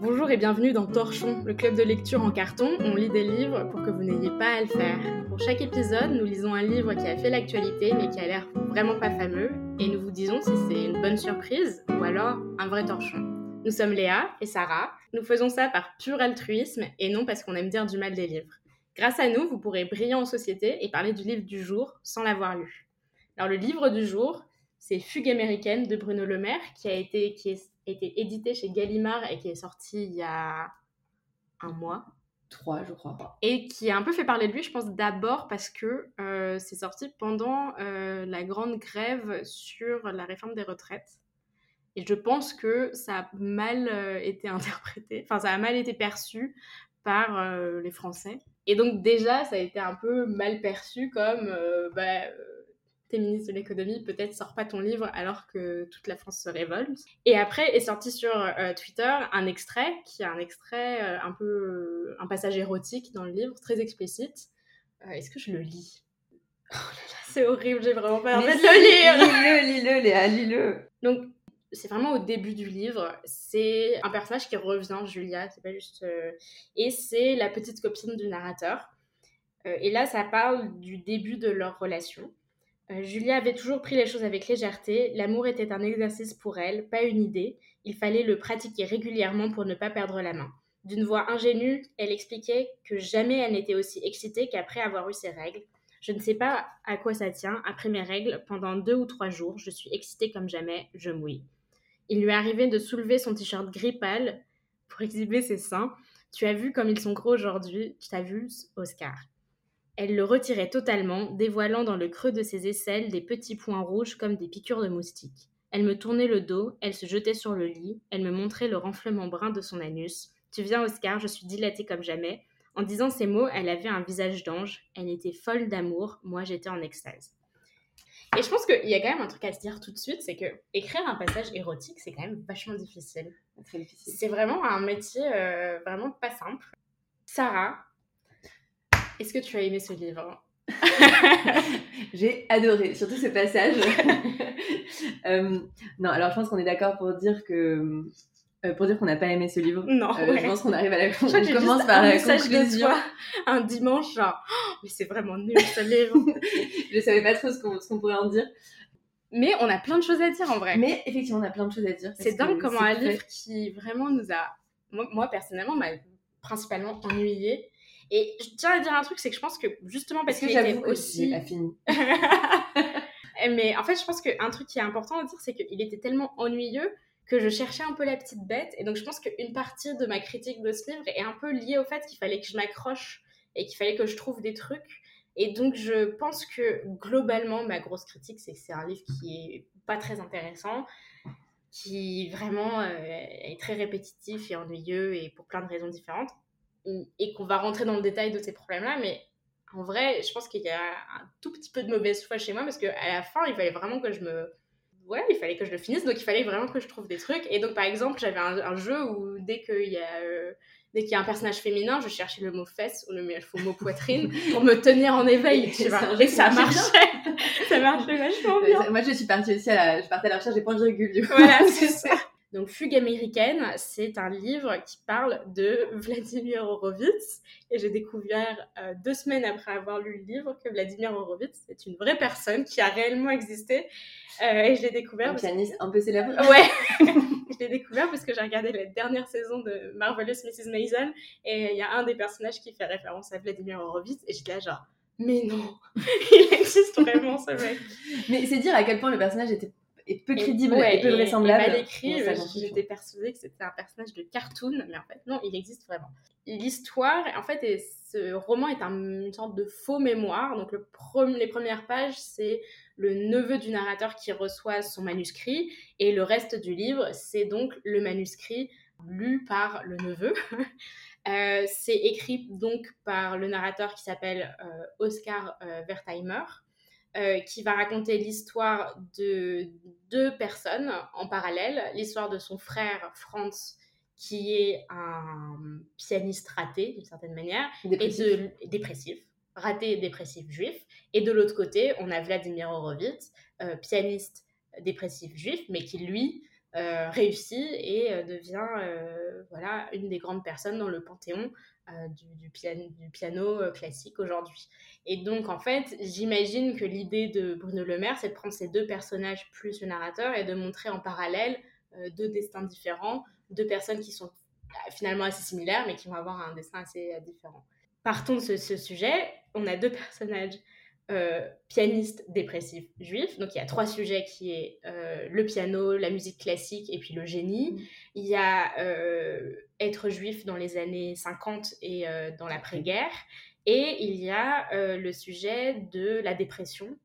Bonjour et bienvenue dans Torchon, le club de lecture en carton. On lit des livres pour que vous n'ayez pas à le faire. Pour chaque épisode, nous lisons un livre qui a fait l'actualité mais qui a l'air vraiment pas fameux et nous vous disons si c'est une bonne surprise ou alors un vrai torchon. Nous sommes Léa et Sarah. Nous faisons ça par pur altruisme et non parce qu'on aime dire du mal des livres. Grâce à nous, vous pourrez briller en société et parler du livre du jour sans l'avoir lu. Alors le livre du jour, c'est Fugue américaine de Bruno Le Maire qui a été qui est été édité chez Gallimard et qui est sorti il y a un mois. Trois, je crois. Et qui a un peu fait parler de lui, je pense d'abord parce que euh, c'est sorti pendant euh, la grande grève sur la réforme des retraites. Et je pense que ça a mal euh, été interprété, enfin ça a mal été perçu par les Français. Et donc déjà, ça a été un peu mal perçu comme bah, ministre de l'économie, peut-être sors pas ton livre alors que toute la France se révolte. Et après est sorti sur euh, Twitter un extrait qui est un extrait euh, un peu euh, un passage érotique dans le livre, très explicite. Est-ce que je le lis? Oh C'est horrible, j'ai vraiment pas envie de le lire. Lis-le, lis-le, Léa, lis-le. Donc c'est vraiment au début du livre. C'est un personnage qui revient, Julia, c'est pas juste. Et c'est la petite copine du narrateur. et là, ça parle du début de leur relation. Euh, Julia avait toujours pris les choses avec légèreté, l'amour était un exercice pour elle, pas une idée, il fallait le pratiquer régulièrement pour ne pas perdre la main. D'une voix ingénue, elle expliquait que jamais elle n'était aussi excitée qu'après avoir eu ses règles. Je ne sais pas à quoi ça tient, après mes règles, pendant deux ou trois jours, je suis excitée comme jamais, je mouille. Il lui arrivait de soulever son t-shirt gris pâle pour exhiber ses seins. Tu as vu comme ils sont gros aujourd'hui, tu as vu, Oscar? Elle le retirait totalement, dévoilant dans le creux de ses aisselles des petits points rouges comme des piqûres de moustiques. Elle me tournait le dos, elle se jetait sur le lit, elle me montrait le renflement brun de son anus. Tu viens, Oscar, je suis dilatée comme jamais. En disant ces mots, elle avait un visage d'ange, elle était folle d'amour, moi j'étais en extase. Et je pense qu'il y a quand même un truc à se dire tout de suite, c'est que écrire un passage érotique, c'est quand même vachement difficile. C'est vraiment un métier euh, vraiment pas simple. Sarah, est-ce que tu as aimé ce livre J'ai adoré, surtout ce passage. Euh, non, alors je pense qu'on est d'accord pour dire que euh, pour dire qu'on n'a pas aimé ce livre. Non. Euh, je pense qu'on arrive à la conclusion. On commence par la conclusion. un dimanche, genre, oh, mais c'est vraiment nul ce livre. je savais pas trop ce qu'on pourrait en dire. Mais on a plein de choses à dire en vrai. Mais effectivement, on a plein de choses à dire. C'est dingue comment un livre qui vraiment nous a, moi, moi personnellement, m'a principalement ennuyé et je tiens à dire un truc, c'est que je pense que justement parce, que, j'avais aussi. pas fini? Mais en fait, je pense qu'un truc qui est important à dire, c'est qu'il était tellement ennuyeux que je cherchais un peu la petite bête. Et donc, je pense qu'une partie de ma critique de ce livre est un peu liée au fait qu'il fallait que je m'accroche et qu'il fallait que je trouve des trucs. Et donc, je pense que globalement, ma grosse critique, c'est que c'est un livre qui est pas très intéressant, qui vraiment euh, est très répétitif et ennuyeux et pour plein de raisons différentes et qu'on va rentrer dans le détail de ces problèmes-là, mais en vrai, je pense qu'il y a un tout petit peu de mauvaise foi chez moi parce qu'à la fin, il fallait vraiment que je me. Ouais, il fallait que je le finisse, donc il fallait vraiment que je trouve des trucs. Et donc, par exemple, j'avais un, jeu où dès qu'il y a. Euh, dès qu'il y a un personnage féminin, je cherchais le mot fesse ou le mot poitrine pour me tenir en éveil, tu vois. Et ça marchait. ça marchait vachement bien. Moi, je suis partie aussi à la, je partais à la recherche des points virgules, Voilà, c'est ça. Donc Fugue américaine, c'est un livre qui parle de Vladimir Horowitz. Et j'ai découvert euh, deux semaines après avoir lu le livre que Vladimir Horowitz est une vraie personne qui a réellement existé. Euh, et je l'ai découvert. Un pianiste un peu célèbre. Ouais. je l'ai découvert parce que j'ai regardé la dernière saison de Marvelous Mrs. Maison. Et il y a un des personnages qui fait référence à Vladimir Horowitz. Et j'étais là genre, mais non, il existe vraiment ce mec. Mais c'est dire à quel point le personnage était et peu crédible et, peu vraisemblable. Et mal écrit, j'étais persuadée que c'était un personnage de cartoon, mais en fait, non, il existe vraiment. L'histoire, en fait, et ce roman est une sorte de faux mémoire. Donc, le les premières pages, c'est le neveu du narrateur qui reçoit son manuscrit, et le reste du livre, c'est donc le manuscrit lu par le neveu. Euh, c'est écrit donc par le narrateur qui s'appelle euh, Oscar euh, Wertheimer. Euh, qui va raconter l'histoire de deux personnes en parallèle, l'histoire de son frère Franz, qui est un pianiste raté d'une certaine manière, dépressif. et de dépressif, raté et dépressif juif, et de l'autre côté, on a Vladimir Horowitz, euh, pianiste dépressif juif, mais qui lui euh, réussit et devient voilà une des grandes personnes dans le panthéon du, piano, du, piano, classique aujourd'hui. Et donc, en fait, j'imagine que l'idée de Bruno Le Maire, c'est de prendre ces deux personnages plus le narrateur et de montrer en parallèle deux destins différents, deux personnes qui sont finalement assez similaires, mais qui vont avoir un destin assez différent. Partons de ce sujet, on a deux personnages euh, pianiste dépressif juif. Donc il y a trois sujets qui est euh, le piano, la musique classique et puis le génie. Mm. Il y a euh, être juif dans les années 50 et dans l'après-guerre. Et il y a le sujet de la dépression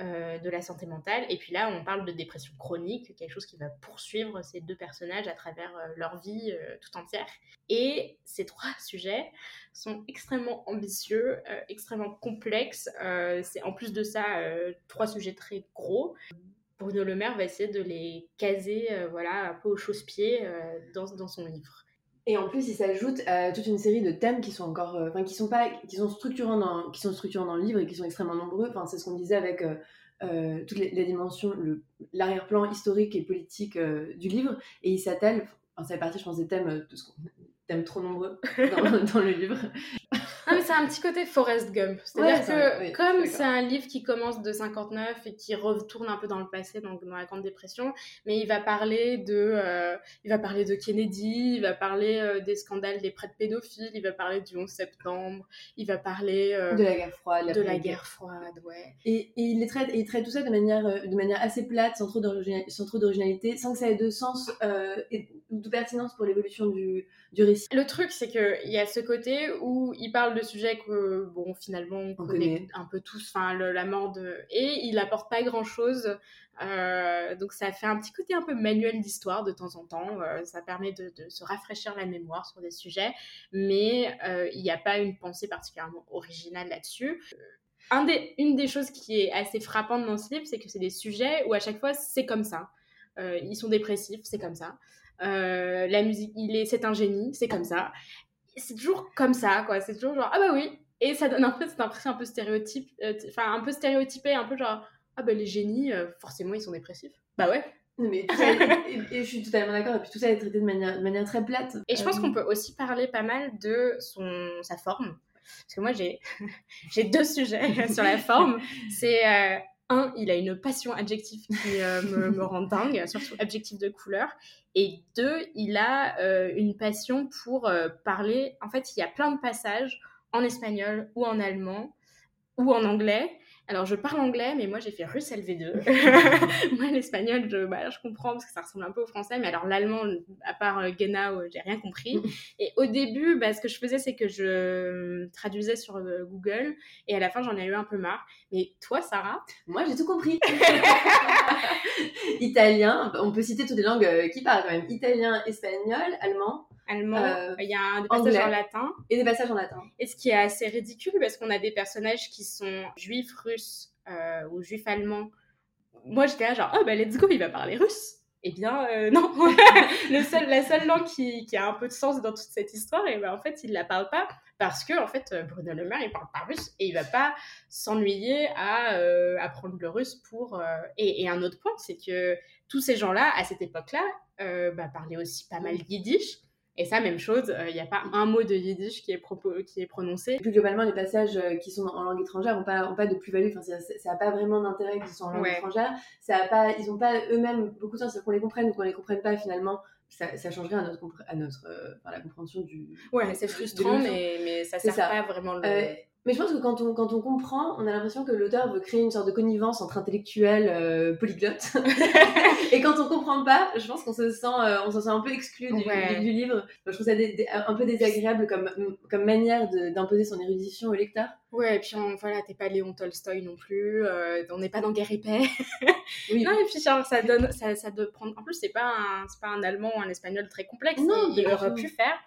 euh, de la santé mentale. Et puis là, on parle de dépression chronique, quelque chose qui va poursuivre ces deux personnages à travers euh, leur vie euh, tout entière. Et ces trois sujets sont extrêmement ambitieux, extrêmement complexes. c'est en plus de ça trois sujets très gros. Bruno Le Maire va essayer de les caser voilà, un peu au chausse-pied dans, dans son livre. Et en plus, il s'ajoute toute une série de thèmes qui sont encore, enfin, qui sont pas, qui sont structurants dans, qui sont structurants dans le livre et qui sont extrêmement nombreux. Enfin, c'est ce qu'on disait avec euh, toutes les, dimensions, l'arrière-plan historique et politique du livre. Et il s'attelle, enfin, ça fait partie, je pense, des thèmes, thèmes trop nombreux dans le livre. Ah, mais c'est un petit côté Forrest Gump. C'est-à-dire que, comme c'est un livre qui commence de 59 et qui retourne un peu dans le passé, donc dans la Grande Dépression, mais il va parler de, euh, il va parler de Kennedy, il va parler euh, des scandales des prêtres pédophiles, il va parler du 11 septembre, il va parler euh, de la guerre froide. De la guerre froide, ouais. Et, et il, traite, il traite tout ça de manière, de manière assez plate, sans trop d'originalité, sans que ça ait de sens et de pertinence pour l'évolution du, du récit. Le truc, c'est qu'il y a ce côté où il parle de sujets que, bon, finalement, on, connaît, un peu tous, enfin, la mort de... Et il apporte pas grand-chose. Euh, donc ça fait un petit côté un peu manuel d'histoire de temps en temps. Euh, ça permet de, se rafraîchir la mémoire sur des sujets, mais euh, il n'y a pas une pensée particulièrement originale là-dessus. Un des, une des choses qui est assez frappante dans ce livre, c'est que c'est des sujets où à chaque fois c'est comme ça. ils sont dépressifs, c'est comme ça. la musique, il est, c'est un génie, c'est comme ça c'est toujours comme ça, quoi. C'est toujours genre, ah bah oui. Et ça donne un peu cette impression un peu stéréotype, euh, enfin, un peu stéréotypé, un peu genre, ah bah les génies, euh, forcément, ils sont dépressifs. Bah ouais. Mais et, je suis totalement d'accord. Et puis tout ça est traité de manière, de manière très plate. Et je pense euh, qu'on peut aussi parler pas mal de son, sa forme. Parce que moi, j'ai, j'ai deux sujets sur la forme. C'est un, il a une passion adjective qui euh, me, rend dingue, surtout adjectif de couleur. Et deux, il a euh, une passion pour euh, parler. En fait, il y a plein de passages en espagnol ou en allemand ou en anglais alors, je parle anglais, mais moi, j'ai fait russe LV2. moi, l'espagnol, je, bah, je comprends parce que ça ressemble un peu au français, mais alors l'allemand, à part euh, Genau, j'ai rien compris. et au début, bah, ce que je faisais, c'est que je euh, traduisais sur euh, Google, et à la fin, j'en ai eu un peu marre. Mais toi, Sarah? Moi, j'ai tout compris. Italien, on peut citer toutes les langues qui parlent quand même. Italien, espagnol, allemand allemand, euh, il y a des passages en latin. Et des passages en latin. Et ce qui est assez ridicule parce qu'on a des personnages qui sont juifs russes euh, ou juifs allemands. Moi j'étais là genre, oh bah let's go, il va parler russe. Eh bien, euh, non. Le seul, la seule langue qui, qui, a un peu de sens dans toute cette histoire, et ben, en fait, il ne la parle pas parce que, en fait, Bruno Le Maire, il parle pas russe et il va pas s'ennuyer à apprendre le russe pour. Et, et, un autre point, c'est que tous ces gens-là, à cette époque-là, bah, parlaient aussi pas mal yiddish. Et ça, même chose, il euh, n'y a pas un mot de yiddish qui est, qui est prononcé. Plus globalement, les passages euh, qui sont en langue étrangère n'ont pas, ont pas de plus-value. Enfin, ça n'a pas vraiment d'intérêt qu'ils soient en langue étrangère. Ça a pas, ils n'ont pas eux-mêmes beaucoup de sens. Qu'on les comprenne ou qu'on les comprenne pas, finalement, ça, ça changerait à notre, à notre euh, la compréhension du. Ouais, c'est frustrant, mais, mais ça sert pas vraiment le. Mais je pense que quand on, quand on comprend, on a l'impression que l'auteur veut créer une sorte de connivence entre intellectuels euh, polyglottes. et quand on comprend pas, je pense qu'on se sent, euh, on se sent un peu exclu du, du, livre. je trouve ça un peu désagréable comme, comme manière d'imposer son érudition au lecteur. Ouais, et puis voilà, t'es pas Léon Tolstoy non plus, euh, on n'est pas dans Guerre et Paix. oui. Non, et puis genre, ça donne, ça, ça doit prendre. En plus, c'est pas un, pas un allemand ou un espagnol très complexe. Non, il aurait pu faire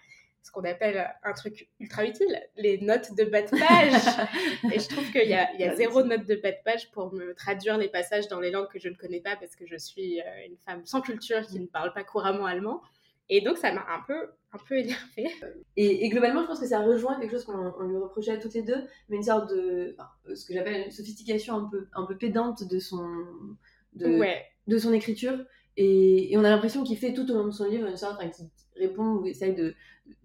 ce qu'on appelle un truc ultra utile, les notes de bas de page. et je trouve qu'il y a, il y a zéro note de bas de page pour me traduire les passages dans les langues que je ne connais pas parce que je suis euh, une femme sans culture qui ne parle pas couramment allemand. Et donc, ça m'a un peu, un peu énervée. Et, globalement, je pense que ça rejoint quelque chose qu'on lui reprochait à toutes les deux, mais une sorte de. ce que j'appelle une sophistication un peu, un peu pédante de son, de, de son écriture Et, et on a l'impression qu'il fait tout au long de son livre une sorte, enfin, qui répond ou essaye de,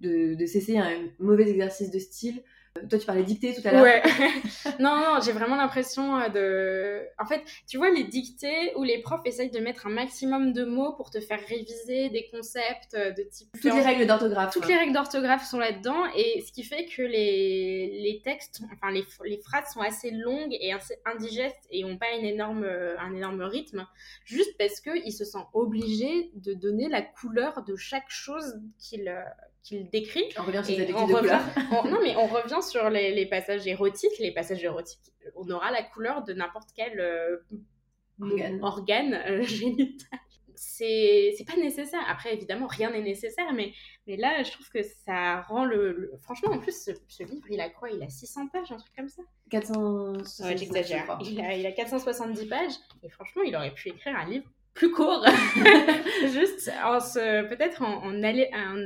de, de cesser un mauvais exercice de style toi, tu parlais dictée tout à l'heure. Ouais. non, non, j'ai vraiment l'impression euh, de. En fait, tu vois, les dictées où les profs essayent de mettre un maximum de mots pour te faire réviser des concepts euh, de type. Toutes les règles d'orthographe. Toutes les règles d'orthographe sont là-dedans, et ce qui fait que les, les textes, enfin, les, les phrases sont assez longues et assez indigestes et n'ont pas une énorme, euh, un énorme rythme, juste parce qu'ils se sentent obligés de donner la couleur de chaque chose qu'ils qu'il décrit. On revient sur les de non, mais on revient sur les, passages érotiques. Les passages érotiques, on aura la couleur de n'importe quel euh, organe, euh, génital. C'est pas nécessaire. Après, évidemment, rien n'est nécessaire, mais, mais là, je trouve que ça rend le. Franchement, en plus, ce, livre, il a quoi? Il a 600 pages, un truc comme ça 400. Ouais, j'exagère. Il a, il a 470 pages, et franchement, il aurait pu écrire un livre plus court. Juste en peut-être en, en, en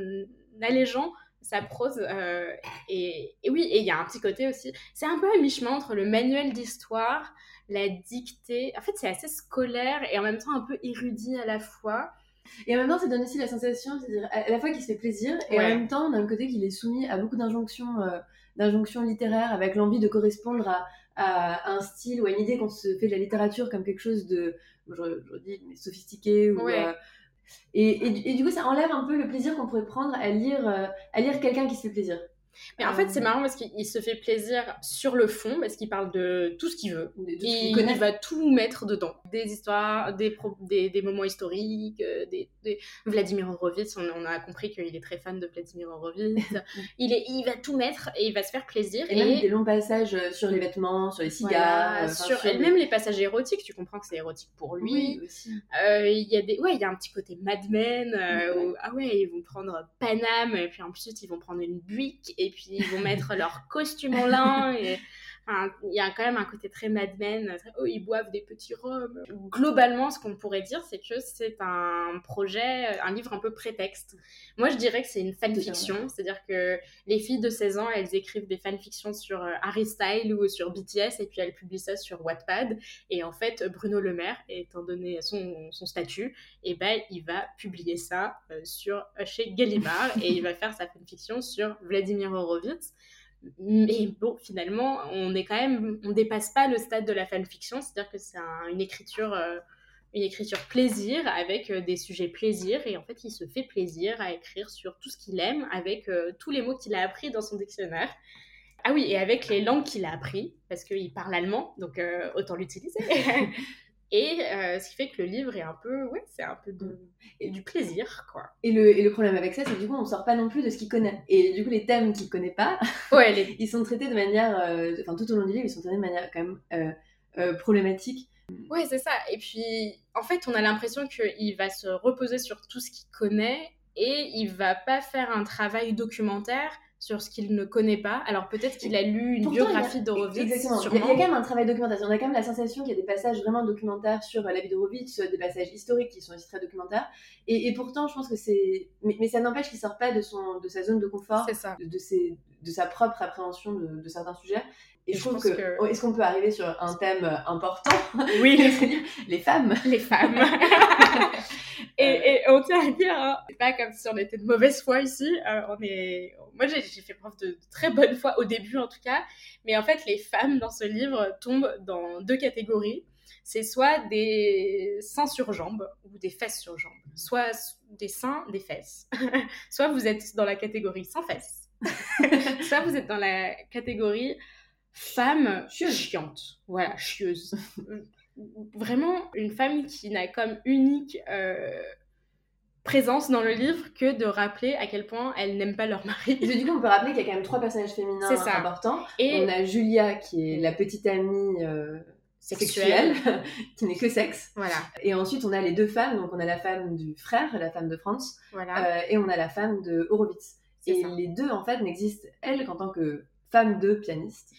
allégeant sa prose. Euh, et, oui, et il y a un petit côté aussi. C'est un peu un mi-chemin entre le manuel d'histoire, la dictée. En fait, c'est assez scolaire et en même temps un peu érudit à la fois. Et en même temps, ça donne aussi la sensation, c'est-à-dire à la fois qu'il se fait plaisir et en même temps, d'un côté, qu'il est soumis à beaucoup d'injonctions, euh, d'injonctions littéraires avec l'envie de correspondre à, un style ou à une idée qu'on se fait de la littérature comme quelque chose de, je, dis, sophistiqué ou. Euh, et, et, du coup, ça enlève un peu le plaisir qu'on pourrait prendre à lire, euh, à lire quelqu'un qui se fait plaisir. Mais en fait, c'est euh, marrant parce qu'il se fait plaisir sur le fond, parce qu'il parle de tout ce qu'il veut. il, il va tout mettre dedans. Des histoires, des, des, des, moments historiques, euh, des, Vladimir Horowitz, on, a compris qu'il est très fan de Vladimir Horowitz. il, est, il va tout mettre et il va se faire plaisir. Et, même des longs passages euh, sur les vêtements, sur les cigares. sur, Même les passages érotiques, tu comprends que c'est érotique pour lui. Oui, aussi. il y a des, ouais, il y a un petit côté Mad Men, où, ah ouais, ils vont prendre Paname, et puis ensuite ils vont prendre une Buick, et puis ils vont mettre leur costume en lin et il y a quand même un côté très Mad Men, oh, ils boivent des petits rhums. Globalement, ce qu'on pourrait dire, c'est que c'est un projet, un livre un peu prétexte. Moi, je dirais que c'est une fanfiction, c'est-à-dire que les filles de 16 ans, elles écrivent des fanfictions sur euh, Harry Style ou sur BTS et puis elles publient ça sur Wattpad. Et en fait, Bruno Le Maire, étant donné son, son statut, et eh ben, il va publier ça euh, sur, chez Gallimard et il va faire sa fanfiction sur Vladimir Horowitz. Mais bon, finalement, on est quand même, on dépasse pas le stade de la fanfiction, c'est-à-dire que c'est une écriture, euh, une écriture plaisir avec euh, des sujets plaisir, et en fait, il se fait plaisir à écrire sur tout ce qu'il aime avec euh, tous les mots qu'il a appris dans son dictionnaire. Ah oui, et avec les langues qu'il a appris, parce qu'il parle allemand, donc autant l'utiliser. Et euh, ce qui fait que le livre est un peu, ouais, c'est un peu de, et du plaisir, quoi. Et le, et le problème avec ça, c'est que du coup, on sort pas non plus de ce qu'il connaît. Et du coup, les thèmes qu'il connaît pas, ouais, ils sont traités de manière, euh, enfin, tout au long du livre, ils sont traités de manière quand même euh, problématique. Ouais, c'est ça. Et puis, en fait, on a l'impression qu'il va se reposer sur tout ce qu'il connaît et il va pas faire un travail documentaire sur ce qu'il ne connaît pas. Alors peut-être qu'il a lu une biographie d'Horowitz. Exactement. Il y, a, quand même un travail documentaire. On a quand même la sensation qu'il y a des passages vraiment documentaires sur la vie d'Horowitz, des passages historiques qui sont aussi très documentaires. Et, pourtant, je pense que c'est. Mais, ça n'empêche qu'il sort pas de, son, de sa zone de confort, De, de, ses, de sa propre appréhension de, certains sujets. Et je, trouve que, est-ce qu'on peut arriver sur un thème important? Oui, les femmes. Les femmes. et, on tient à dire, hein, c'est pas comme si on était de mauvaise foi ici. Euh, on est, moi j'ai fait preuve de, très bonne foi au début en tout cas, mais en fait les femmes dans ce livre tombent dans deux catégories. C'est soit des seins sur jambes ou des fesses sur jambes, soit des seins, des fesses. soit vous êtes dans la catégorie sans fesses, soit vous êtes dans la catégorie femme chiante. Voilà, chieuse. Vraiment une femme qui n'a comme unique euh, présence dans le livre que de rappeler à quel point elles n'aiment pas leur mari. Et du coup, on peut rappeler qu'il y a quand même trois personnages féminins importants. Et on a Julia qui est la petite amie euh, sexuelle, qui n'est que sexe. Voilà. Et ensuite, on a les deux femmes. Donc, on a la femme du frère, la femme de France, voilà. Euh, et on a la femme de Horowitz. Et les deux, en fait, n'existent, elle, qu'en tant que femme de pianiste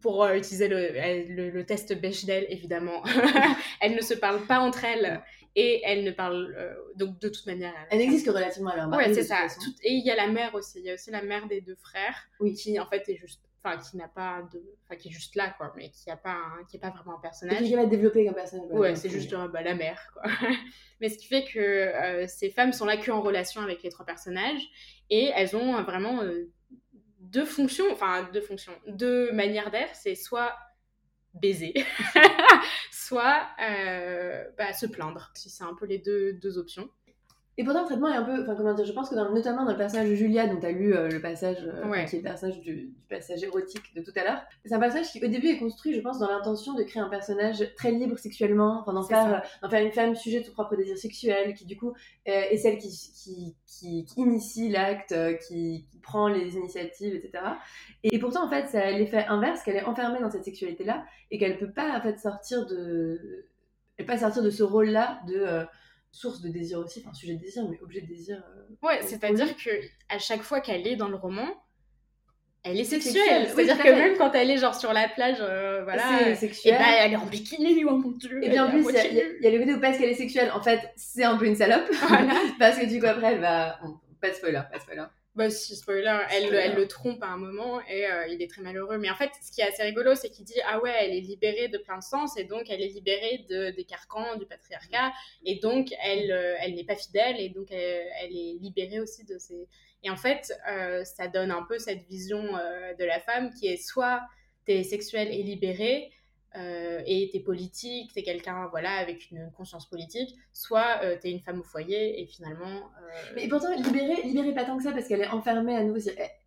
pour euh, utiliser le, le, test Bechdel, évidemment. elles ne se parlent pas entre elles et elles ne parlent euh, donc de toute manière. Elles n'existent que relativement à leur mari. Ouais, c'est ça. et il y a la mère aussi. Il y a aussi la mère des deux frères oui. qui en fait est juste enfin qui n'a pas de enfin qui est juste là quoi mais qui a pas un... qui est pas vraiment un personnage qui va développer comme personnage ouais c'est juste bah, la mère quoi mais ce qui fait que euh, ces femmes sont là que en relation avec les trois personnages et elles ont vraiment euh, deux fonctions enfin deux fonctions deux manières d'être c'est soit baiser soit euh, bah, se plaindre c'est un peu les deux, deux options et pourtant, le traitement est un peu. Enfin, comment dire Je pense que dans, notamment dans le personnage de Julia, dont tu as lu euh, le passage, euh, qui est le personnage du, passage érotique de tout à l'heure, c'est un personnage qui, au début, est construit, je pense, dans l'intention de créer un personnage très libre sexuellement, enfin, d'en faire, faire, une femme sujet de son propre désir sexuel, qui, du coup, euh, est celle qui, qui, qui, initie l'acte, qui, prend les initiatives, etc. Et, pourtant, en fait, c'est l'effet inverse, qu'elle est enfermée dans cette sexualité-là, et qu'elle peut pas, en fait, sortir de. Elle peut pas sortir de ce rôle-là de source de désir aussi, enfin sujet de désir, mais objet de désir. Euh, ouais, c'est-à-dire que à chaque fois qu'elle est dans le roman, elle est sexuelle. C'est-à-dire que même quand elle est genre sur la plage, euh, voilà, et ben, elle est en bikini, oh mon dieu. Et bien en plus, il y, a le côté parce qu'elle est sexuelle, en fait, c'est un peu une salope. parce que du coup, après, elle va. pas de spoiler, pas de spoiler. Bah si, spoiler, elle, elle, le trompe à un moment et euh, il est très malheureux. Mais en fait, ce qui est assez rigolo, c'est qu'il dit ah ouais, elle est libérée de plein de sens et donc elle est libérée de, des carcans du patriarcat et donc elle, euh, elle n'est pas fidèle et donc elle, est libérée aussi de ces. Et en fait, euh, ça donne un peu cette vision de la femme qui est soit t'es sexuelle et libérée, euh, et t'es politique, t'es quelqu'un voilà avec une conscience politique, soit euh, t'es une femme au foyer et finalement. Euh, Mais pourtant libérée, libérée pas tant que ça parce qu'elle est enfermée à nouveau.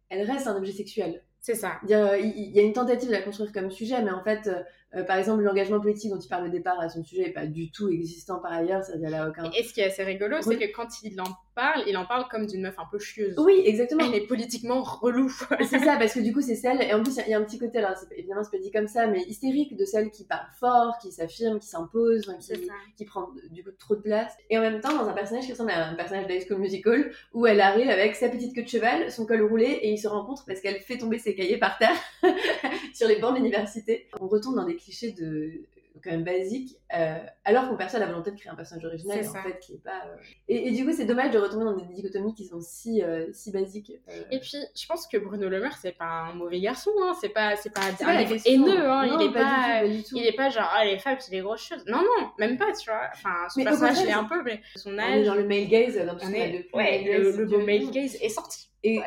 Elle reste un objet sexuel. C'est ça. Il y, a, une tentative de la construire comme sujet, mais en fait, euh, par exemple, l'engagement politique dont il parle au départ à son sujet n'est pas du tout existant par ailleurs, ça n'y a aucun. Et ce qui est assez rigolo, c'est que quand il en parle, il en parle comme d'une meuf un peu chieuse. Oui, exactement. Elle est politiquement relou. c'est ça, parce que du coup, c'est celle, et en plus, il y, a un petit côté, alors évidemment, c'est pas dit comme ça, mais hystérique de celle qui parle fort, qui s'affirme, qui s'impose, qui, qui, prend du coup trop de place. Et en même temps, dans un personnage qui ressemble à un personnage d'High School Musical, où elle arrive avec sa petite queue de cheval, son col roulé, et ils se rencontrent parce qu'elle fait tomber ses cahiers par terre sur les bancs d'université. On retourne dans des clichés de quand même basique, euh, alors qu'on perçoit la volonté de créer un personnage original, en fait, qui est pas... Euh, et, du coup, c'est dommage de retomber dans des dichotomies qui sont si, euh, si basiques. Et puis, je pense que Bruno Le Maire, c'est pas un mauvais garçon, hein. c'est pas, c'est pas, un haineux, hein. il est pas, il est pas genre, ah, les femmes, c'est des grosses choses. Non, non, même pas, tu vois. Enfin, son personnage, il est un peu, mais son âge... dans le male gaze, dans on est... ouais, le, beau male gaze est sorti. Et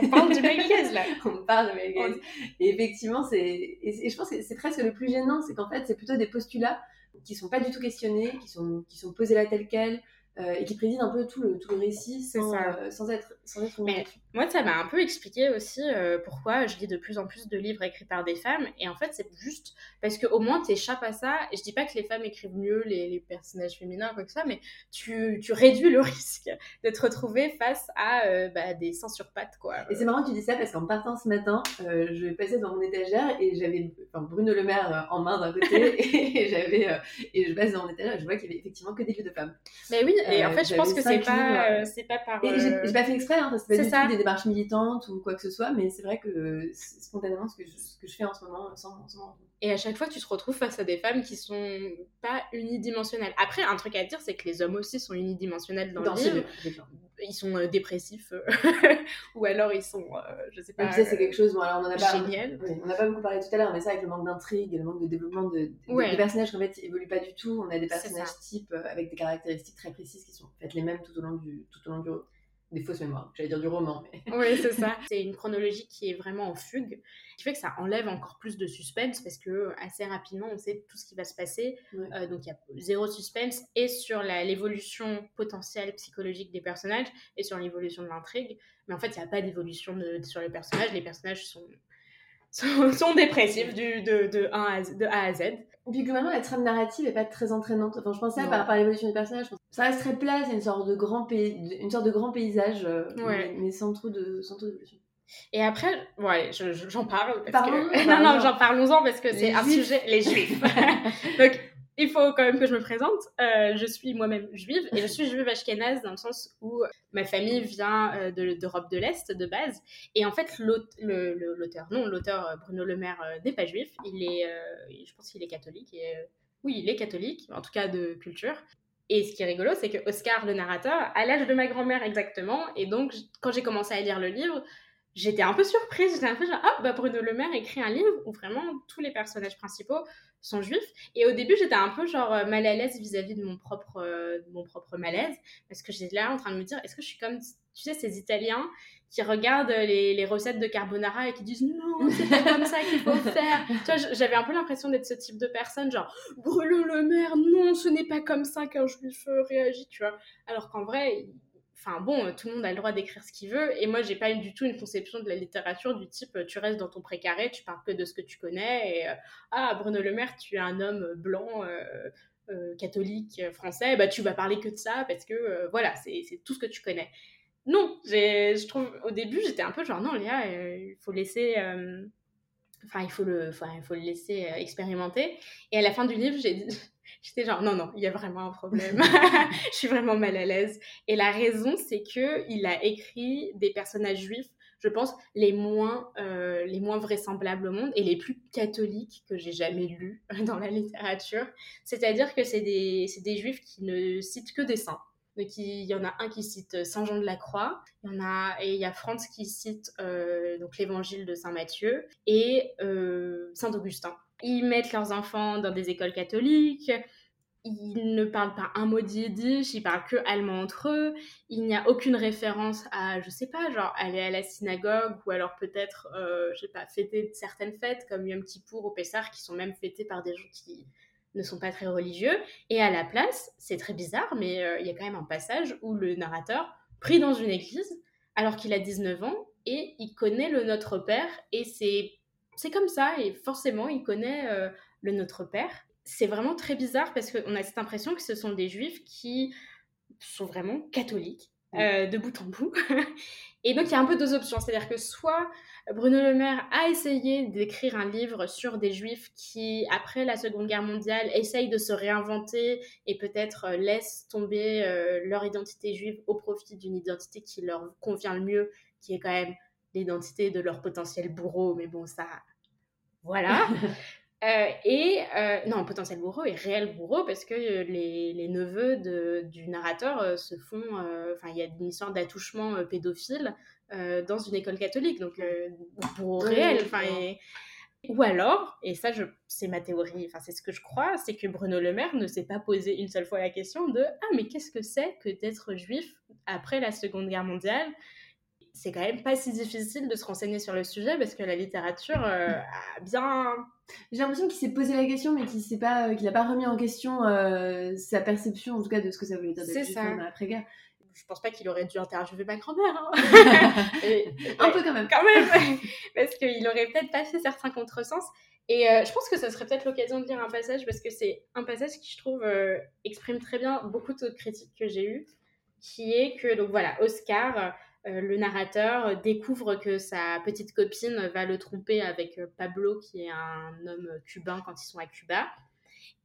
on, parle du là. on parle male gaze. Et effectivement, c'est et, je pense que c'est presque le plus gênant, c'est qu'en fait, c'est plutôt des postulats qui sont pas du tout questionnés, qui sont qui sont posés là tel quel, euh, et qui préside un peu tout le, tout le récit sans, euh, sans, être, sans être Mais moi, ça m'a un peu expliqué aussi euh, pourquoi je lis de plus en plus de livres écrits par des femmes. Et en fait, c'est juste parce qu'au moins, tu échappes à ça. Et je dis pas que les femmes écrivent mieux les, les personnages féminins, quoi que ça, mais tu, tu réduis le risque de te retrouver face à bah, des sangs sur pattes, quoi. Et c'est marrant que tu dis ça parce qu'en partant ce matin, je vais passer dans mon étagère et j'avais Bruno Le Maire en main d'un côté et j'avais et je passe dans mon étagère et je vois qu'il y avait effectivement que des livres de femmes. Mais oui, et en fait, je pense que c'est pas, euh, c'est pas par. Et j'ai pas fait exprès, hein, c'est pas du tout des démarches militantes ou quoi que ce soit, mais c'est vrai que c'est spontanément ce que, je, ce que je fais en ce moment sans, sans et à chaque fois, tu te retrouves face à des femmes qui sont pas unidimensionnelles. Après, un truc à dire, c'est que les hommes aussi sont unidimensionnels dans, le livre. Ils sont euh, dépressifs, euh, ou alors ils sont, je sais pas. ça, c'est quelque chose. Bon, alors on en a pas. Génial. on n'a pas beaucoup parlé tout à l'heure, mais ça, avec le manque d'intrigue et le manque de développement de, des personnages qui en fait évoluent pas du tout. On a des personnages types avec des caractéristiques très précises qui sont faites les mêmes tout au long du, tout au long du des fausses mémoires, j'allais dire du roman. Mais... Oui, c'est ça. c'est une chronologie qui est vraiment en fugue, qui fait que ça enlève encore plus de suspense parce que assez rapidement on sait tout ce qui va se passer. Euh, donc il y a zéro suspense et sur l'évolution potentielle psychologique des personnages et sur l'évolution de l'intrigue. Mais en fait, il n'y a pas d'évolution sur les personnages. Les personnages sont sont, dépressifs du, de, de, à, de A à Z. Et puis globalement, la trame narrative n'est pas très entraînante. Enfin, je pensais par rapport à l'évolution des personnages, ça reste très plat, c'est une sorte de grand pays, une sorte de grand paysage, euh, mais, sans trop de, sans trop d'évolution. Et après, ouais, j'en parle parce que... non, non, j'en parlons-en parce que c'est un sujet, les juifs. Donc, il faut quand même que je me présente. Euh, je suis moi-même juive et je suis juive ashkénaze dans le sens où ma famille vient euh, d'Europe de, l'Est de base. Et en fait, l'auteur, non, l'auteur euh, Bruno Le Maire n'est pas juif. Il est, je pense qu'il est catholique. Oui, il est catholique, en tout cas de culture. Et ce qui est rigolo, c'est que Oscar, le narrateur, a l'âge de ma grand-mère exactement. Et donc, quand j'ai commencé à lire le livre, j'étais un peu surprise. J'étais un peu genre, ah, bah Bruno Le Maire écrit un livre où vraiment tous les personnages principaux sont juifs. Et au début, j'étais un peu genre euh, mal à l'aise vis-à-vis de mon propre, euh, mon propre malaise. Parce que j'étais là en train de me dire, est-ce que je suis comme, tu sais, ces Italiens qui regardent les, les recettes de carbonara et qui disent non, c'est pas comme ça qu'il faut faire. tu vois, j'avais un peu l'impression d'être ce type de personne, genre Bruno Le Maire, non, ce n'est pas comme ça qu'un juif réagit, tu vois. Alors qu'en vrai, Enfin bon, tout le monde a le droit d'écrire ce qu'il veut. Et moi, j'ai pas du tout une conception de la littérature du type tu restes dans ton précaré, tu parles que de ce que tu connais. Et euh, ah, Bruno Le Maire, tu es un homme blanc, euh, euh, catholique, français, bah tu vas parler que de ça parce que voilà, c'est tout ce que tu connais. Non, je trouve au début, j'étais un peu genre non, Léa, il faut laisser. Enfin, il faut le, enfin, il faut le laisser expérimenter. Et à la fin du livre, j'ai dit, J'étais genre, non, non, il y a vraiment un problème. je suis vraiment mal à l'aise. Et la raison, c'est que il a écrit des personnages juifs, je pense, les moins, euh, les moins vraisemblables au monde et les plus catholiques que j'ai jamais lus dans la littérature. C'est-à-dire que c'est des, des juifs qui ne citent que des saints. Donc, il y en a un qui cite Saint Jean de la Croix, il y en a et il y a Franz qui cite euh, donc l'évangile de Saint Matthieu et euh, Saint Augustin. Ils mettent leurs enfants dans des écoles catholiques. Ils ne parlent pas un mot d'yiddish, ils parlent que allemand entre eux. Il n'y a aucune référence à, je sais pas, genre aller à la synagogue ou alors peut-être, euh, je sais pas, fêter certaines fêtes comme Yom Kippour ou Pessah qui sont même fêtées par des gens qui ne sont pas très religieux. Et à la place, c'est très bizarre, mais euh, il y a quand même un passage où le narrateur, pris dans une église, alors qu'il a 19 ans, et il connaît le Notre Père, et c'est c'est comme ça et forcément il connaît euh, le Notre Père. C'est vraiment très bizarre parce qu'on a cette impression que ce sont des juifs qui sont vraiment catholiques euh, de bout en bout. et donc il y a un peu deux options, c'est-à-dire que soit Bruno Le Maire a essayé d'écrire un livre sur des juifs qui, après la Seconde Guerre mondiale, essayent de se réinventer et peut-être euh, laissent tomber leur identité juive au profit d'une identité qui leur convient le mieux, qui est quand même l'identité de leur potentiel bourreau, mais bon, ça, voilà. Euh, et euh, non, potentiel bourreau et réel bourreau parce que les, les neveux de, du narrateur euh, se font. Enfin, il y a une histoire d'attouchement pédophile dans une école catholique, donc bourreau réel. Enfin, Ou alors, et ça, c'est ma théorie, enfin, c'est ce que je crois, c'est que Bruno Le Maire ne s'est pas posé une seule fois la question de Ah, mais qu'est-ce que c'est que d'être juif après la Seconde Guerre mondiale? C'est quand même pas si difficile de se renseigner sur le sujet parce que la littérature euh, a bien. J'ai l'impression qu'il s'est posé la question, mais qu'il n'a pas, qu'il pas remis en question euh, sa perception, en tout cas, de ce que ça voulait dire C'est ça. après-guerre. Je pense pas qu'il aurait dû interviewer ma grand-mère. Hein. un peu quand même. Quand même, parce qu'il aurait peut-être pas fait certains contresens. Et euh, je pense que ça serait peut-être l'occasion de lire un passage parce que c'est un passage qui, je trouve, exprime très bien beaucoup de critiques que j'ai eues, qui est que, donc voilà, Oscar euh, le narrateur découvre que sa petite copine va le tromper avec euh, Pablo, qui est un homme cubain quand ils sont à Cuba.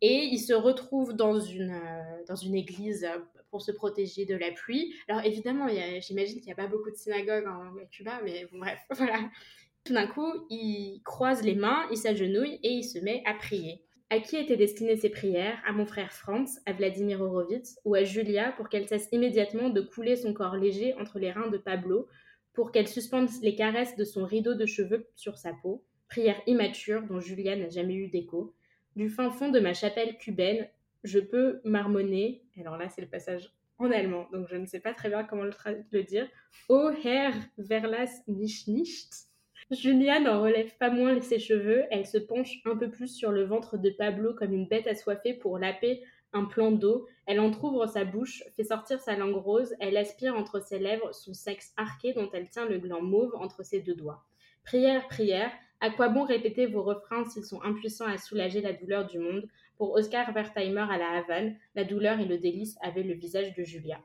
Et il se retrouve dans une, euh, dans une église pour se protéger de la pluie. Alors évidemment, j'imagine qu'il n'y a pas beaucoup de synagogues en, à Cuba, mais bref, voilà. Tout d'un coup, il croise les mains, il s'agenouille et il se met à prier. À qui étaient destinées ces prières? À mon frère Franz, à Vladimir Horowitz ou à Julia pour qu'elle cesse immédiatement de couler son corps léger entre les reins de Pablo, pour qu'elle suspende les caresses de son rideau de cheveux sur sa peau, prière immature dont Julia n'a jamais eu d'écho. Du fin fond de ma chapelle cubaine, je peux marmonner, alors là c'est le passage en allemand, donc je ne sais pas très bien comment le, dire, O Herr Verlas nicht nicht, Julia n'en relève pas moins ses cheveux, elle se penche un peu plus sur le ventre de Pablo comme une bête assoiffée pour laper un plan d'eau, elle entr'ouvre sa bouche, fait sortir sa langue rose, elle aspire entre ses lèvres son sexe arqué dont elle tient le gland mauve entre ses deux doigts. Prière, prière, à quoi bon répéter vos refrains s'ils sont impuissants à soulager la douleur du monde? Pour Oscar Wertheimer à la Havane, la douleur et le délice avaient le visage de Julia.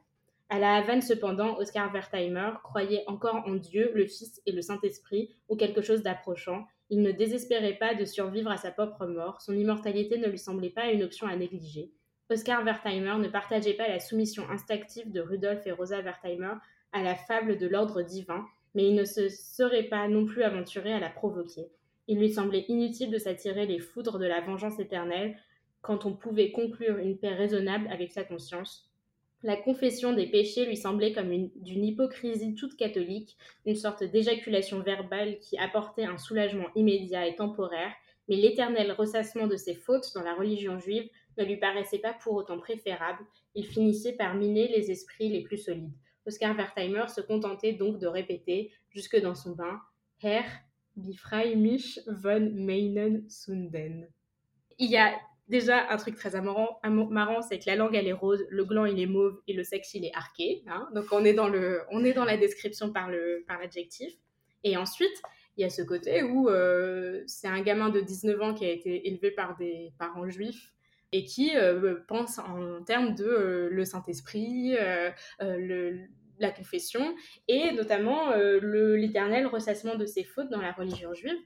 À la Havane, cependant, Oscar Wertheimer croyait encore en Dieu, le Fils et le Saint-Esprit, ou quelque chose d'approchant. Il ne désespérait pas de survivre à sa propre mort, son immortalité ne lui semblait pas une option à négliger. Oscar Wertheimer ne partageait pas la soumission instinctive de Rudolf et Rosa Wertheimer à la fable de l'ordre divin, mais il ne se serait pas non plus aventuré à la provoquer. Il lui semblait inutile de s'attirer les foudres de la vengeance éternelle quand on pouvait conclure une paix raisonnable avec sa conscience, La confession des péchés lui semblait comme d'une hypocrisie toute catholique, une sorte d'éjaculation verbale qui apportait un soulagement immédiat et temporaire, mais l'éternel ressassement de ses fautes dans la religion juive ne lui paraissait pas pour autant préférable, il finissait par miner les esprits les plus solides. Oscar Wertheimer se contentait donc de répéter, jusque dans son bain, Herr, befrei mich von meinen Sünden. Il y a Déjà, un truc très amarrant, marrant, c'est que la langue, elle est rose, le gland, il est mauve et le sexe, il est arqué. Hein. Donc, on est, dans le, on est dans la description par l'adjectif. Par et ensuite, il y a ce côté où euh, c'est un gamin de 19 ans qui a été élevé par des parents juifs et qui euh, pense en termes de euh, le Saint-Esprit, la confession et notamment l'éternel ressassement de ses fautes dans la religion juive.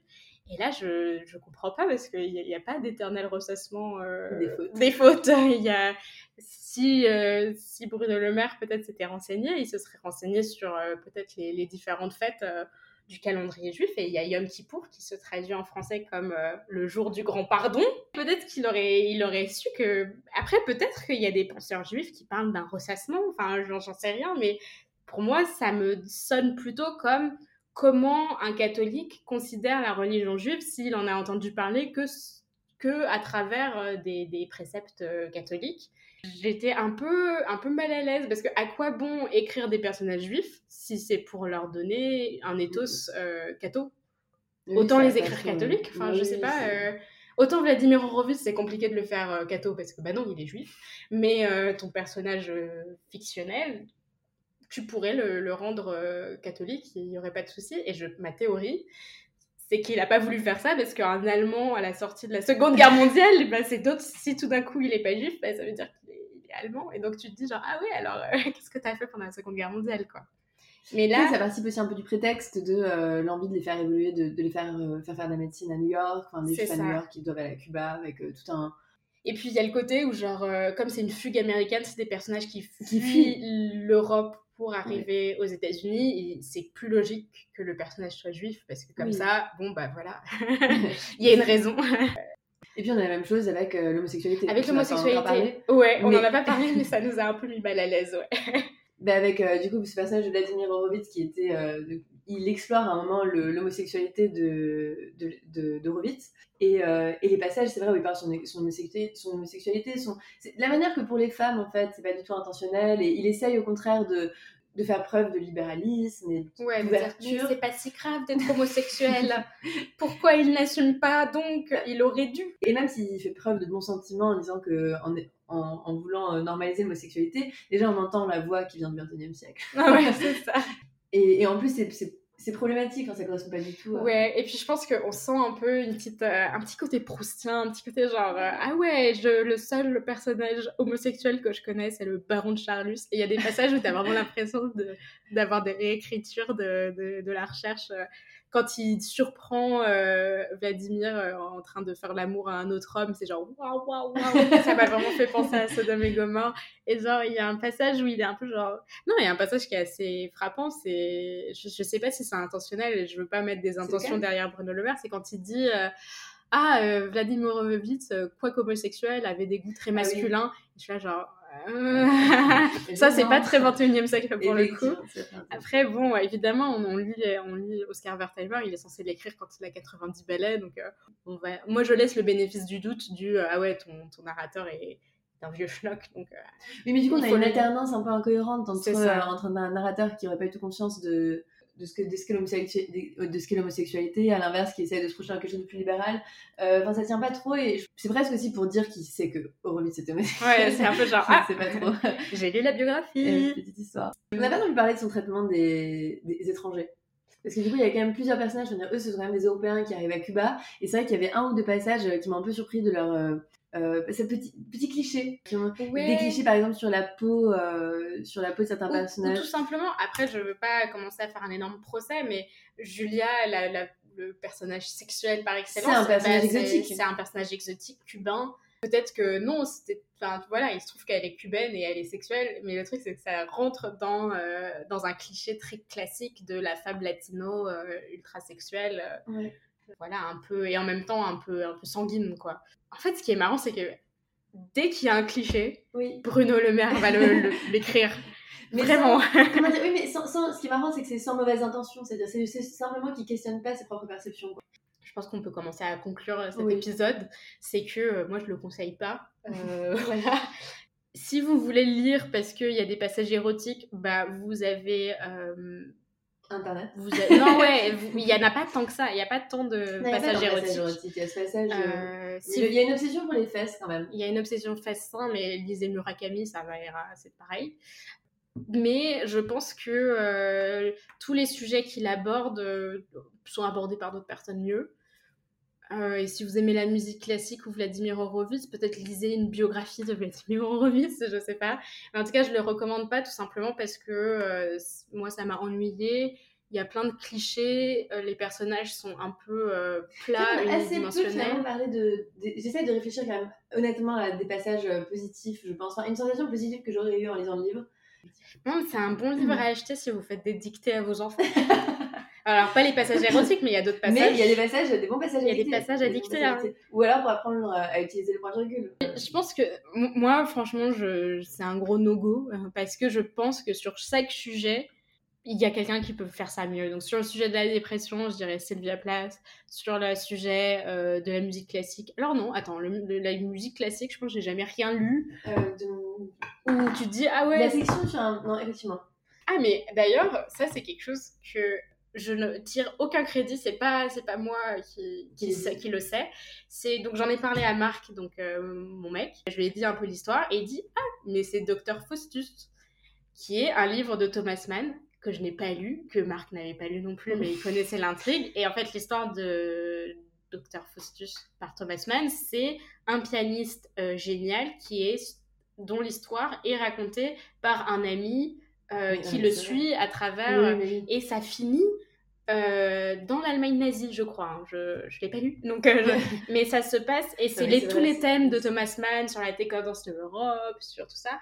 Et là, je ne comprends pas parce qu'il n'y a, a, pas d'éternel ressassement euh, des fautes. Des fautes. il y a, si, euh, si Bruno Le Maire peut-être s'était renseigné, il se serait renseigné sur euh, peut-être les, les, différentes fêtes du calendrier juif. Et il y a Yom Kippour qui se traduit en français comme le jour du grand pardon. Peut-être qu'il aurait, il aurait su que... Après, peut-être qu'il y a des penseurs juifs qui parlent d'un ressassement. Enfin, j'en sais rien. Mais pour moi, ça me sonne plutôt comme comment un catholique considère la religion juive s'il en a entendu parler que, que à travers euh, des, des préceptes euh, catholiques. J'étais un peu, un peu mal à l'aise parce que à quoi bon écrire des personnages juifs si c'est pour leur donner un ethos euh, catho? Autant les écrire catholiques, enfin je sais pas. Autant Vladimir Horowitz, c'est compliqué de le faire catho parce que bah non, il est juif. Mais ton personnage fictionnel, tu pourrais le, rendre euh, catholique, il n'y aurait pas de souci. Et je, ma théorie, c'est qu'il n'a pas voulu faire ça parce qu'un Allemand, à la sortie de la Seconde Guerre mondiale, bah, c'est d'autres. Si tout d'un coup il n'est pas juif, bah, ça veut dire qu'il est, allemand. Et donc tu te dis, genre, ah oui, alors euh, qu'est-ce que tu as fait pendant la Seconde Guerre mondiale, quoi? Mais là, ça participe aussi un peu du prétexte de euh, l'envie de les faire évoluer, de, les faire, faire faire de la médecine à New York, enfin des juifs à New York qui doivent aller à Cuba avec tout un. Et puis il y a le côté où, genre, comme c'est une fugue américaine, c'est des personnages qui fuient l'Europe pour arriver aux États-Unis, c'est plus logique que le personnage soit juif parce que comme ça, bon bah voilà, il y a une raison. Et puis on a la même chose avec euh, l'homosexualité. Avec l'homosexualité, ouais, on n'en a pas parlé, mais ça nous a un peu mis mal à l'aise, ouais. Bah avec euh, du coup ce personnage de Vladimir Horowitz qui était, euh, il explore à un moment l'homosexualité de, de, de, Horowitz et, et, les passages, c'est vrai où il parle de son, son homosexualité, son homosexualité, son, la manière que pour les femmes en fait, c'est pas du tout intentionnel et il essaye au contraire de, de faire preuve de libéralisme et d'ouverture. c'est pas si grave d'être homosexuel. Pourquoi il n'assume pas Donc, il aurait dû. Et même s'il fait preuve de bons sentiments en disant que en, en, voulant euh, normaliser l'homosexualité, déjà on entend la voix qui vient du XXIe siècle. Ah ouais, c'est ça. Et, et, en plus, c'est problématique, hein, ça correspond pas du tout. Ouais, et puis je pense qu'on sent un peu une petite, euh, un petit côté proustien, un petit côté genre, euh, ah ouais, je, le seul personnage homosexuel que je connais, c'est le baron de Charlus. Et il y a des passages où tu as vraiment l'impression d'avoir des réécritures de, de, de la recherche. Quand il surprend euh, Vladimir euh, en train de faire l'amour à un autre homme, c'est genre waouh, waouh, waouh. Ça m'a vraiment fait penser à Sodome et Gomorrah. Et genre, il y a un passage où il est un peu genre. Non, il y a un passage qui est assez frappant. C'est. Je, je sais pas si c'est intentionnel et je veux pas mettre des intentions derrière Bruno Le Maire. C'est quand il dit. Euh, ah, Vladimir Horowitz, quoi qu'homosexuel, avait des goûts très ah masculins. je suis là, genre, ça, c'est pas très 21e siècle pour le coup. Après, bon, évidemment, on, lit, on lit Oscar Wertheimer, il est censé l'écrire quand il a 90 ballets. Donc, euh, on va... moi, je laisse le bénéfice du doute du euh, Ah ouais, ton, ton narrateur est un vieux schnock. Donc, euh, oui, mais du coup, on a une alternance un peu incohérente entre, entre un narrateur qui aurait pas eu tout conscience de de ce qu'est l'homosexualité, à l'inverse, qui essaie de se projeter dans quelque chose de plus libéral. Euh, enfin, ça tient pas trop et c'est presque aussi pour dire qu'il sait que Horowitz était homosexuel. Ouais, c'est un peu genre, ah, c'est pas trop. J'ai lu la biographie. petite histoire. On n'a pas entendu parler de son traitement des, des étrangers. Parce que du coup, il y a quand même plusieurs personnages. Dire, eux, ce sont quand même des Européens qui arrivent à Cuba. Et c'est vrai qu'il y avait un ou deux passages qui m'ont un peu surpris de leur, euh, euh, ces petits, petits clichés. Des clichés, par exemple, sur la peau, euh, sur la peau de certains personnages. Ou tout simplement, après, je veux pas commencer à faire un énorme procès, mais Julia, la, le personnage sexuel par excellence, c'est un personnage bah, exotique. C'est un personnage exotique cubain. Peut-être que non, c'était. Enfin, voilà, il se trouve qu'elle est cubaine et elle est sexuelle, mais le truc, c'est que ça rentre dans, euh, dans un cliché très classique de la femme latino ultra sexuelle. Voilà, un peu. Et en même temps, un peu, un peu sanguine, quoi. En fait, ce qui est marrant, c'est que dès qu'il y a un cliché, Oui. Bruno Le Maire va l'écrire. Mais Vraiment. sans- comment dire, oui, mais sans- sans- ce qui est marrant, c'est que c'est sans mauvaise intention. C'est-à-dire, c'est c'est simplement qu'il questionne pas ses propres perceptions. quoi. Je pense qu'on peut commencer à conclure cet Oui. épisode. C'est que euh, moi, je le conseille pas. Euh, voilà. Si vous voulez le lire parce qu'il y a des passages érotiques, bah vous avez. euh, Internet. vous avez- Non, ouais, il y en a pas tant que ça. Il n'y a pas tant de passages érotiques. passage érotique. Il y a euh, Euh, une obsession pour les fesses quand même. Il y a une obsession festin, mais lisez Murakami, ça va ira, c'est pareil. Mais je pense que euh, tous les sujets qu'il aborde euh, sont abordés par d'autres personnes mieux. Euh, et si vous aimez la musique classique ou Vladimir Horowitz, peut-être lisez une biographie de Vladimir Horowitz, je sais pas. Mais en tout cas, je le recommande pas tout simplement parce que euh, moi, ça m'a ennuyé. Il y a plein de clichés, euh, les personnages sont un peu plats, unidimensionnels. de. de- J'essaie de réfléchir quand même honnêtement à des passages positifs, je pense. Enfin, une sensation positive que j'aurais eue en lisant le livre. Non, c'est un bon livre à acheter si vous faites des dictées à vos enfants. Alors, pas les passages érotiques, mais il y a d'autres passages. Mais il y a des passages, des bons passages Il y a des passages passages hein. Ou alors pour apprendre à, utiliser le point-virgule. Je pense que moi, franchement, je... c'est un gros no-go euh, parce que je pense que sur chaque sujet, il y a quelqu'un qui peut faire ça mieux. Donc, sur le sujet de la dépression, je dirais Sylvia Plath. Sur le sujet euh, de la musique classique. Alors, non, attends, le- le- la musique classique, je pense que j'ai jamais rien lu Euh, de... où tu te dis, ah ouais, La section sur un. Non, effectivement. Ah mais d'ailleurs, ça c'est quelque chose que je ne tire aucun crédit, c'est pas c'est pas moi qui qui, Qui le sait-. C'est donc j'en ai parlé à Marc donc euh, mon mec, je lui ai dit un peu l'histoire et il dit "Ah, mais c'est Docteur Faustus" qui est un livre de Thomas Mann que je n'ai pas lu, que Marc n'avait pas lu non plus mais il connaissait l'intrigue et en fait l'histoire de Docteur Faustus par Thomas Mann, c'est un pianiste euh, génial qui est dont l'histoire est racontée par un ami euh, qui le suit à travers. Oui, oui, oui. Et ça finit euh, dans l'Allemagne nazie, je crois. hein. Je ne l'ai pas lu. Donc, euh, je- Mais ça se passe. Et c'est les, tous les thèmes de Thomas Mann sur la décadence de l'Europe, sur tout ça.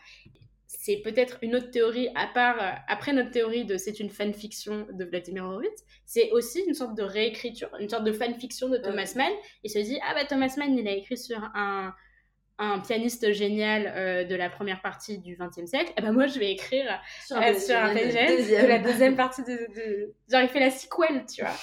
C'est peut-être une autre théorie, à part, euh, après notre théorie de c'est une fanfiction de Vladimir Horowitz, c'est aussi une sorte de réécriture, une sorte de fanfiction de Thomas Mann. Il se dit, ah bah Thomas Mann, il a écrit sur un, un pianiste génial euh, de la première partie du XXe siècle, et ben moi je vais écrire Sur euh, sur un de la deuxième partie de, de... Genre il fait la sequel, tu vois.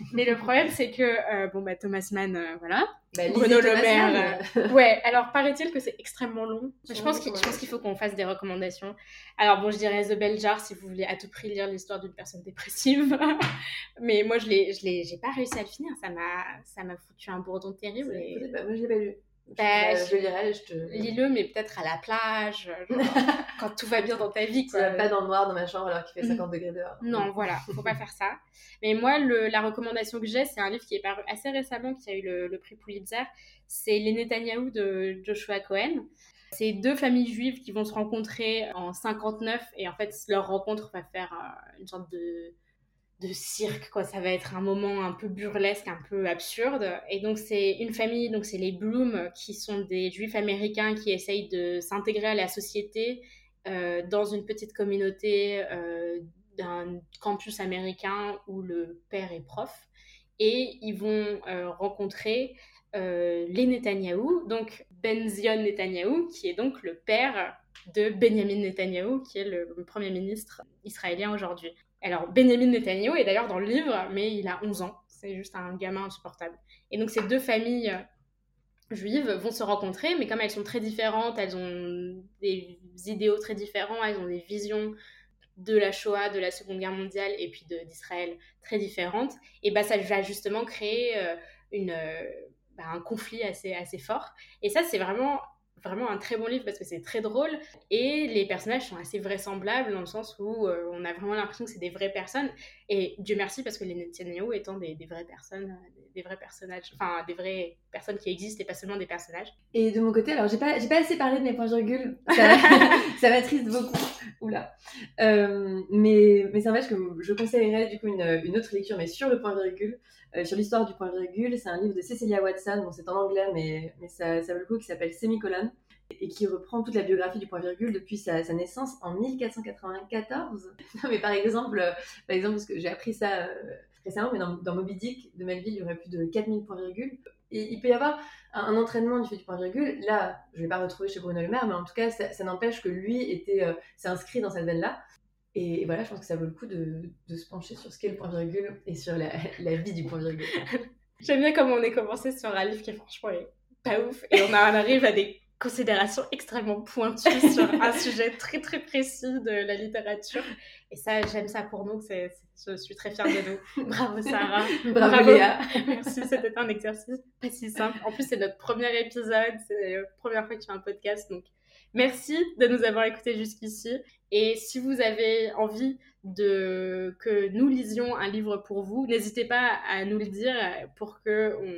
Mais le problème c'est que, euh, bon bah Thomas Mann, euh, voilà. Bah, Bruno Le Maire. Ouais, alors paraît-il que c'est extrêmement long. Je pense qu'il faut qu'on fasse des recommandations. Alors bon, je dirais The Bell Jar si vous voulez à tout prix lire l'histoire d'une personne dépressive. Mais moi je l'ai j'ai pas réussi à le finir, ça m'a ça m'a foutu un bourdon terrible et pas, Moi, je l'ai pas lu. Je- bah, je- je le lirai, je te. lis-le mais peut-être à la plage, genre, quand tout va bien dans ta vie Tu quoi. vas pas dans le noir dans ma chambre alors qu'il fait Mhm. 50 degrés dehors. Non, voilà, faut pas faire ça. Mais moi, le- la recommandation que j'ai, c'est un livre qui est paru assez récemment, qui a eu le, le prix Pulitzer. C'est Les Netanyahou de Joshua Cohen. C'est deux familles juives qui vont se rencontrer en 59 et en fait, leur rencontre va faire euh, une sorte de, de cirque, quoi. Ça va être un moment un peu burlesque, un peu absurde. Et donc, c'est une famille, donc c'est les Bloom, qui sont des juifs américains qui essayent de s'intégrer à la société euh, dans une petite communauté euh, d'un campus américain où le père est prof. Et ils vont euh, rencontrer les Netanyahou, donc Benzion Netanyahou, qui est donc le père de Benjamin Netanyahou, qui est le premier ministre israélien aujourd'hui. Alors, Benjamin Netanyahou est d'ailleurs dans le livre, mais il a 11 ans. C'est juste un gamin insupportable. Et donc, ces deux familles euh, juives vont se rencontrer, mais comme elles sont très différentes, elles ont des idéaux très différents, elles ont des visions de la Shoah, de la Seconde Guerre mondiale et puis d'Israël très différentes, et bah ça va justement créer euh, euh, bah, un conflit assez, assez fort. Et ça, c'est vraiment, vraiment un très bon livre parce que c'est très drôle et les personnages sont assez vraisemblables dans le sens où euh, on a vraiment l'impression que c'est des vraies personnes. Et Dieu merci parce que les Netanyahu étant des, des vraies personnes, euh, des, des vrais personnages, enfin des vraies personnes qui existent et pas seulement des personnages. Et de mon côté, alors j'ai pas, j'ai pas assez parlé de mes points-virgules, ça, ça m'attriste beaucoup. Oula. Euh, mais mais c'est vrai que je conseillerais du coup une, une autre lecture, mais sur le point-virgule, euh, sur l'histoire du point-virgule. C'est un livre de Cecilia Watson, bon, c'est en anglais, mais, mais ça, vaut le coup, qui s'appelle Semicolon, et qui reprend toute la biographie du point-virgule depuis sa, sa naissance en 1494. Non, mais par exemple, euh, par exemple, parce que j'ai appris ça euh, récemment, mais dans, dans Moby Dick de Melville, il y aurait plus de 4000 points-virgules. Et il peut y avoir un, entraînement du fait du point virgule. Là, je ne vais pas retrouver chez Bruno Le Maire, mais en tout cas, ça, n'empêche que lui était, s'est inscrit dans cette veine-là. Et, voilà, je pense que ça vaut le coup de, se pencher sur ce qu'est le point virgule et sur la, vie du point virgule. J'aime bien comment on est commencé sur un livre qui franchement est pas ouf et on, arrive à des considérations extrêmement pointues sur un sujet très très précis de la littérature. Et ça, j'aime ça pour nous. Je suis très fière de nous. Bravo Sarah. Bravo, Léa. Merci, c'était un exercice pas si simple. En plus, c'est notre premier épisode. C'est la première fois que tu fais un podcast. Donc, merci de nous avoir écoutés jusqu'ici. Et si vous avez envie de que nous lisions un livre pour vous, n'hésitez pas à nous le dire pour que on,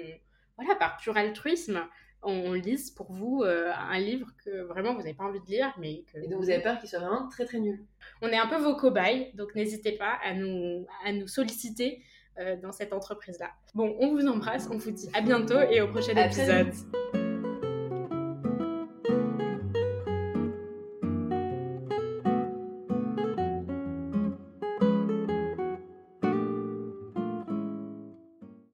voilà, par pur altruisme, on lise pour vous euh, un livre que vraiment vous n'avez pas envie de lire, mais que... Et dont vous avez peur qu'il soit vraiment très très nul. On est un peu vos cobayes, donc n'hésitez pas à nous, à nous solliciter euh, dans cette entreprise-là. Bon, on vous embrasse, on vous dit à bientôt et au prochain épisode.